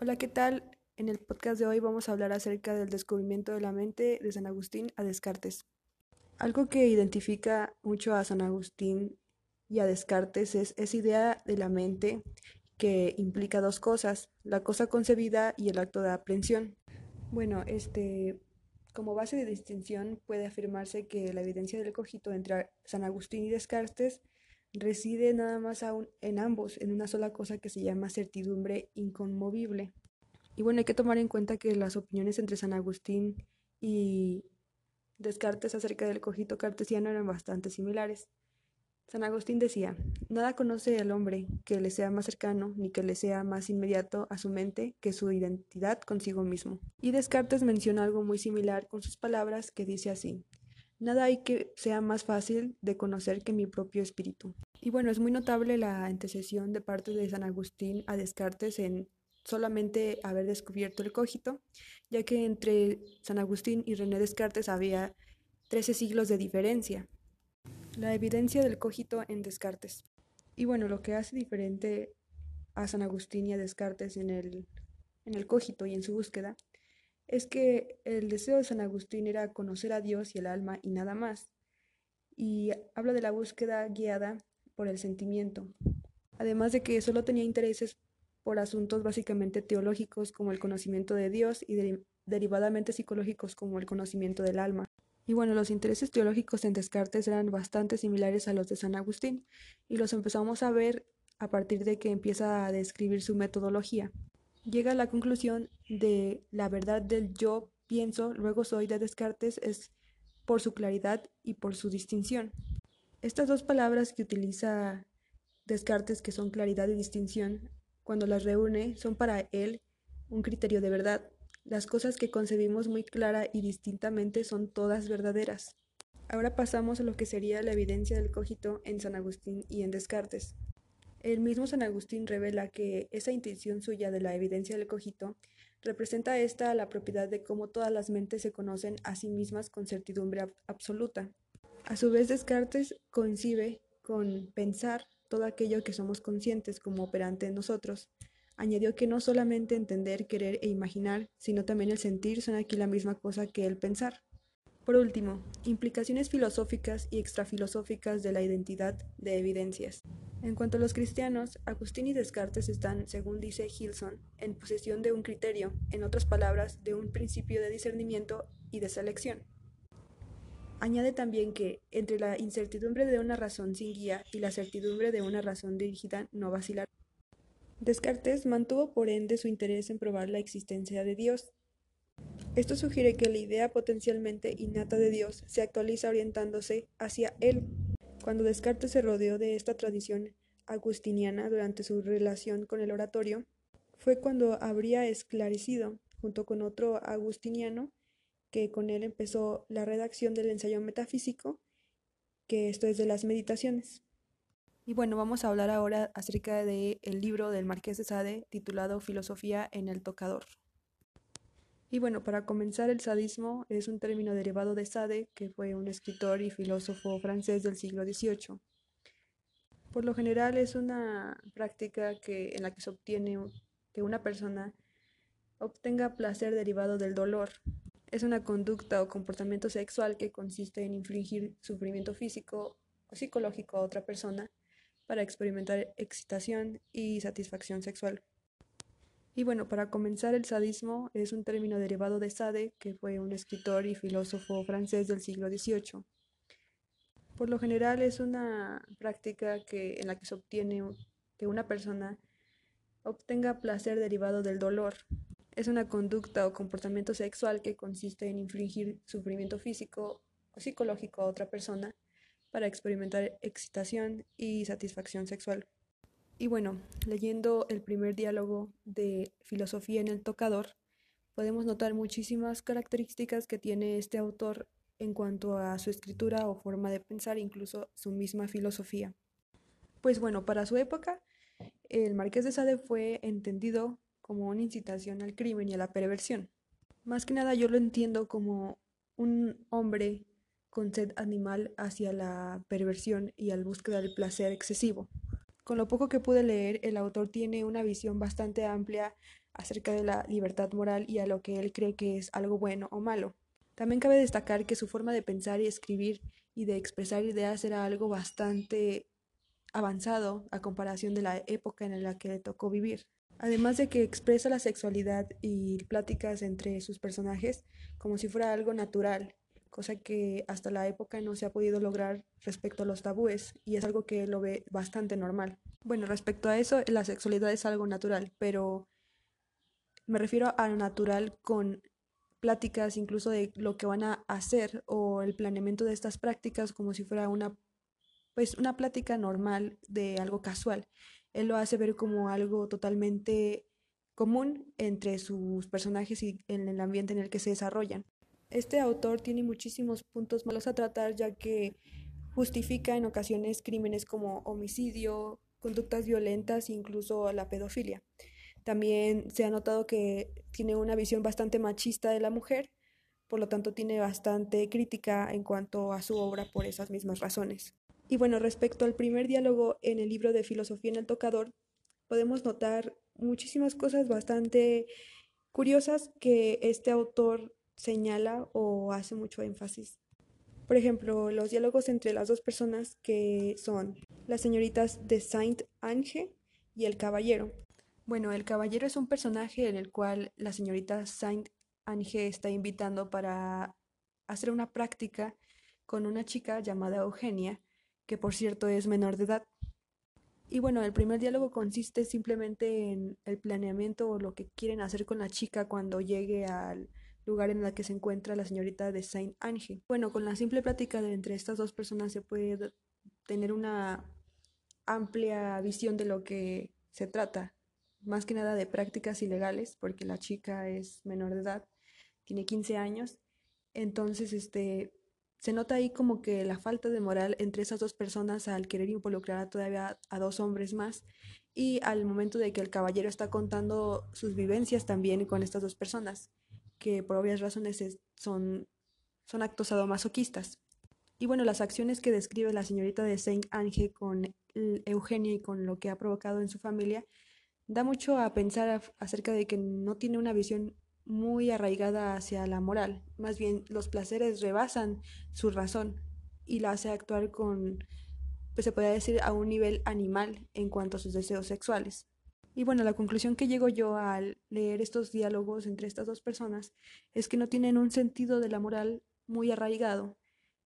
Hola, ¿qué tal? En el podcast de hoy vamos a hablar acerca del descubrimiento de la mente de San Agustín a Descartes. Algo que identifica mucho a San Agustín y a Descartes es esa idea de la mente que implica dos cosas, la cosa concebida y el acto de aprehensión. Bueno, este, como base de distinción puede afirmarse que la evidencia del cogito entre San Agustín y Descartes reside nada más aún en ambos, en una sola cosa que se llama certidumbre inconmovible. Y bueno, hay que tomar en cuenta que las opiniones entre San Agustín y Descartes acerca del cogito cartesiano eran bastante similares. San Agustín decía, nada conoce al hombre que le sea más cercano ni que le sea más inmediato a su mente que su identidad consigo mismo. Y Descartes menciona algo muy similar con sus palabras que dice así, Nada hay que sea más fácil de conocer que mi propio espíritu. Y bueno, es muy notable la antecesión de parte de San Agustín a Descartes en solamente haber descubierto el cogito, ya que entre San Agustín y René Descartes había 13 siglos de diferencia. La evidencia del cogito en Descartes. Y bueno, lo que hace diferente a San Agustín y a Descartes en el, en el cogito y en su búsqueda es que el deseo de San Agustín era conocer a Dios y el alma y nada más. Y habla de la búsqueda guiada por el sentimiento. Además de que solo tenía intereses por asuntos básicamente teológicos como el conocimiento de Dios y derivadamente psicológicos como el conocimiento del alma. Y bueno, los intereses teológicos en Descartes eran bastante similares a los de San Agustín y los empezamos a ver a partir de que empieza a describir su metodología llega a la conclusión de la verdad del yo pienso, luego soy de Descartes es por su claridad y por su distinción. Estas dos palabras que utiliza Descartes, que son claridad y distinción, cuando las reúne, son para él un criterio de verdad. Las cosas que concebimos muy clara y distintamente son todas verdaderas. Ahora pasamos a lo que sería la evidencia del cogito en San Agustín y en Descartes. El mismo San Agustín revela que esa intención suya de la evidencia del cogito representa esta la propiedad de cómo todas las mentes se conocen a sí mismas con certidumbre absoluta. A su vez, Descartes coincide con pensar todo aquello que somos conscientes como operante en nosotros. Añadió que no solamente entender, querer e imaginar, sino también el sentir son aquí la misma cosa que el pensar. Por último, implicaciones filosóficas y extrafilosóficas de la identidad de evidencias. En cuanto a los cristianos, Agustín y Descartes están, según dice Gilson, en posesión de un criterio, en otras palabras, de un principio de discernimiento y de selección. Añade también que, entre la incertidumbre de una razón sin guía y la certidumbre de una razón dirigida, no vacilar. Descartes mantuvo por ende su interés en probar la existencia de Dios. Esto sugiere que la idea potencialmente innata de Dios se actualiza orientándose hacia Él cuando Descartes se rodeó de esta tradición agustiniana durante su relación con el oratorio, fue cuando habría esclarecido, junto con otro agustiniano, que con él empezó la redacción del ensayo metafísico, que esto es de las meditaciones. Y bueno, vamos a hablar ahora acerca del libro del Marqués de Sade titulado Filosofía en el tocador. Y bueno, para comenzar, el sadismo es un término derivado de Sade, que fue un escritor y filósofo francés del siglo XVIII. Por lo general es una práctica que, en la que se obtiene que una persona obtenga placer derivado del dolor. Es una conducta o comportamiento sexual que consiste en infligir sufrimiento físico o psicológico a otra persona para experimentar excitación y satisfacción sexual. Y bueno, para comenzar, el sadismo es un término derivado de Sade, que fue un escritor y filósofo francés del siglo XVIII. Por lo general es una práctica en la que se obtiene que una persona obtenga placer derivado del dolor. Es una conducta o comportamiento sexual que consiste en infligir sufrimiento físico o psicológico a otra persona para experimentar excitación y satisfacción sexual. Y bueno, leyendo el primer diálogo de Filosofía en el Tocador, podemos notar muchísimas características que tiene este autor en cuanto a su escritura o forma de pensar, incluso su misma filosofía. Pues bueno, para su época, el Marqués de Sade fue entendido como una incitación al crimen y a la perversión. Más que nada yo lo entiendo como un hombre con sed animal hacia la perversión y al búsqueda del placer excesivo. Con lo poco que pude leer, el autor tiene una visión bastante amplia acerca de la libertad moral y a lo que él cree que es algo bueno o malo. También cabe destacar que su forma de pensar y escribir y de expresar ideas era algo bastante avanzado a comparación de la época en la que le tocó vivir. Además de que expresa la sexualidad y pláticas entre sus personajes como si fuera algo natural, cosa que hasta la época no se ha podido lograr respecto a los tabúes y es algo que lo ve bastante normal. Bueno, respecto a eso, la sexualidad es algo natural, pero me refiero a lo natural con pláticas incluso de lo que van a hacer o el planeamiento de estas prácticas como si fuera una pues una plática normal de algo casual. Él lo hace ver como algo totalmente común entre sus personajes y en el ambiente en el que se desarrollan. Este autor tiene muchísimos puntos malos a tratar ya que justifica en ocasiones crímenes como homicidio, conductas violentas e incluso la pedofilia. También se ha notado que tiene una visión bastante machista de la mujer, por lo tanto tiene bastante crítica en cuanto a su obra por esas mismas razones. Y bueno, respecto al primer diálogo en el libro de Filosofía en el Tocador, podemos notar muchísimas cosas bastante curiosas que este autor señala o hace mucho énfasis. Por ejemplo, los diálogos entre las dos personas que son las señoritas de Saint-Ange y el caballero. Bueno, el caballero es un personaje en el cual la señorita Saint-Ange está invitando para hacer una práctica con una chica llamada Eugenia, que por cierto es menor de edad. Y bueno, el primer diálogo consiste simplemente en el planeamiento o lo que quieren hacer con la chica cuando llegue al lugar en el que se encuentra la señorita de Saint Ange. Bueno, con la simple plática de entre estas dos personas se puede tener una amplia visión de lo que se trata, más que nada de prácticas ilegales, porque la chica es menor de edad, tiene 15 años, entonces este se nota ahí como que la falta de moral entre esas dos personas al querer involucrar todavía a dos hombres más y al momento de que el caballero está contando sus vivencias también con estas dos personas, que por obvias razones son, son actos sadomasoquistas. Y bueno, las acciones que describe la señorita de Saint Ange con Eugenia y con lo que ha provocado en su familia, da mucho a pensar acerca de que no tiene una visión muy arraigada hacia la moral. Más bien, los placeres rebasan su razón y la hace actuar con, pues se podría decir, a un nivel animal en cuanto a sus deseos sexuales. Y bueno, la conclusión que llego yo al leer estos diálogos entre estas dos personas es que no tienen un sentido de la moral muy arraigado,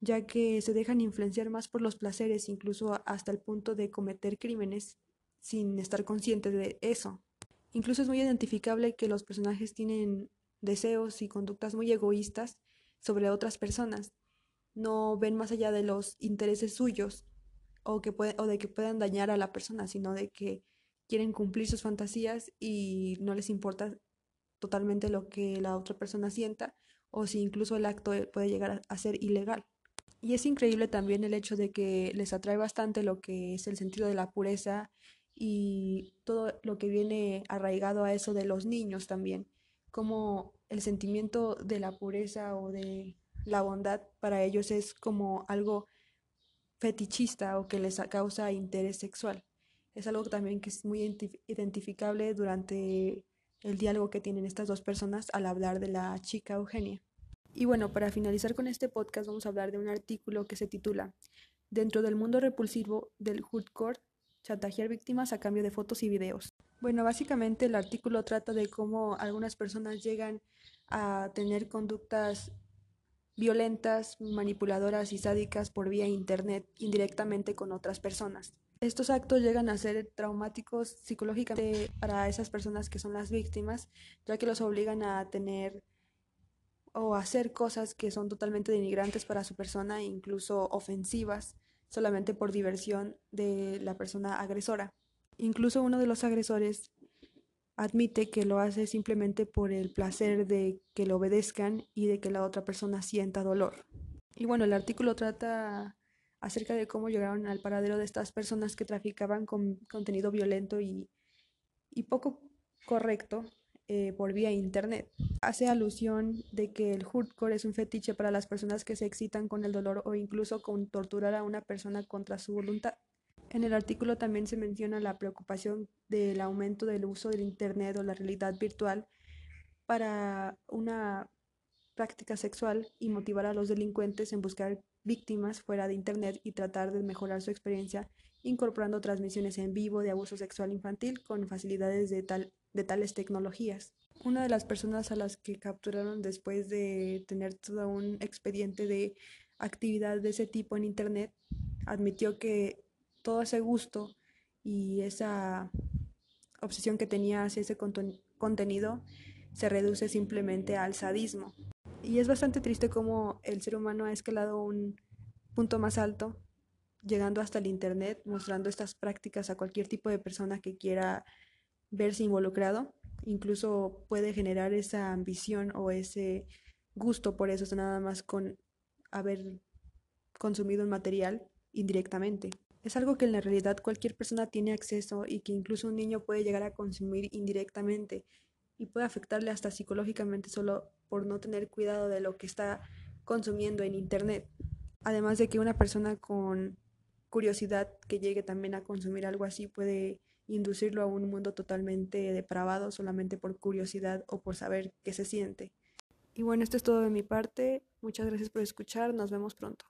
ya que se dejan influenciar más por los placeres, incluso hasta el punto de cometer crímenes sin estar conscientes de eso. Incluso es muy identificable que los personajes tienen deseos y conductas muy egoístas sobre otras personas. No ven más allá de los intereses suyos o, de que puedan dañar a la persona, sino de que quieren cumplir sus fantasías y no les importa totalmente lo que la otra persona sienta o si incluso el acto puede llegar a ser ilegal. Y es increíble también el hecho de que les atrae bastante lo que es el sentido de la pureza y todo lo que viene arraigado a eso de los niños también, como el sentimiento de la pureza o de la bondad para ellos es como algo fetichista o que les causa interés sexual. Es algo también que es muy identificable durante el diálogo que tienen estas dos personas al hablar de la chica Eugenia. Y bueno, para finalizar con este podcast vamos a hablar de un artículo que se titula Dentro del mundo repulsivo del hardcore chantajear víctimas a cambio de fotos y videos. Bueno, básicamente el artículo trata de cómo algunas personas llegan a tener conductas violentas, manipuladoras y sádicas por vía internet indirectamente con otras personas. Estos actos llegan a ser traumáticos psicológicamente para esas personas que son las víctimas, ya que los obligan a tener o hacer cosas que son totalmente denigrantes para su persona e incluso ofensivas solamente por diversión de la persona agresora. Incluso uno de los agresores admite que lo hace simplemente por el placer de que lo obedezcan y de que la otra persona sienta dolor. Y bueno, el artículo trata acerca de cómo llegaron al paradero de estas personas que traficaban con contenido violento y, y poco correcto eh, por vía internet. Hace alusión de que el hardcore es un fetiche para las personas que se excitan con el dolor o incluso con torturar a una persona contra su voluntad. En el artículo también se menciona la preocupación del aumento del uso del Internet o la realidad virtual para una práctica sexual y motivar a los delincuentes en buscar víctimas fuera de Internet y tratar de mejorar su experiencia incorporando transmisiones en vivo de abuso sexual infantil con facilidades de, tal, de tales tecnologías. Una de las personas a las que capturaron después de tener todo un expediente de actividad de ese tipo en Internet admitió que todo ese gusto y esa obsesión que tenía hacia ese contenido se reduce simplemente al sadismo. Y es bastante triste cómo el ser humano ha escalado un punto más alto, llegando hasta el Internet, mostrando estas prácticas a cualquier tipo de persona que quiera verse involucrado. Incluso puede generar esa ambición o ese gusto por eso, nada más con haber consumido un material indirectamente. Es algo que en la realidad cualquier persona tiene acceso y que incluso un niño puede llegar a consumir indirectamente y puede afectarle hasta psicológicamente solo por no tener cuidado de lo que está consumiendo en Internet. Además de que una persona con curiosidad que llegue también a consumir algo así puede inducirlo a un mundo totalmente depravado solamente por curiosidad o por saber qué se siente. Y bueno, esto es todo de mi parte. Muchas gracias por escuchar. Nos vemos pronto.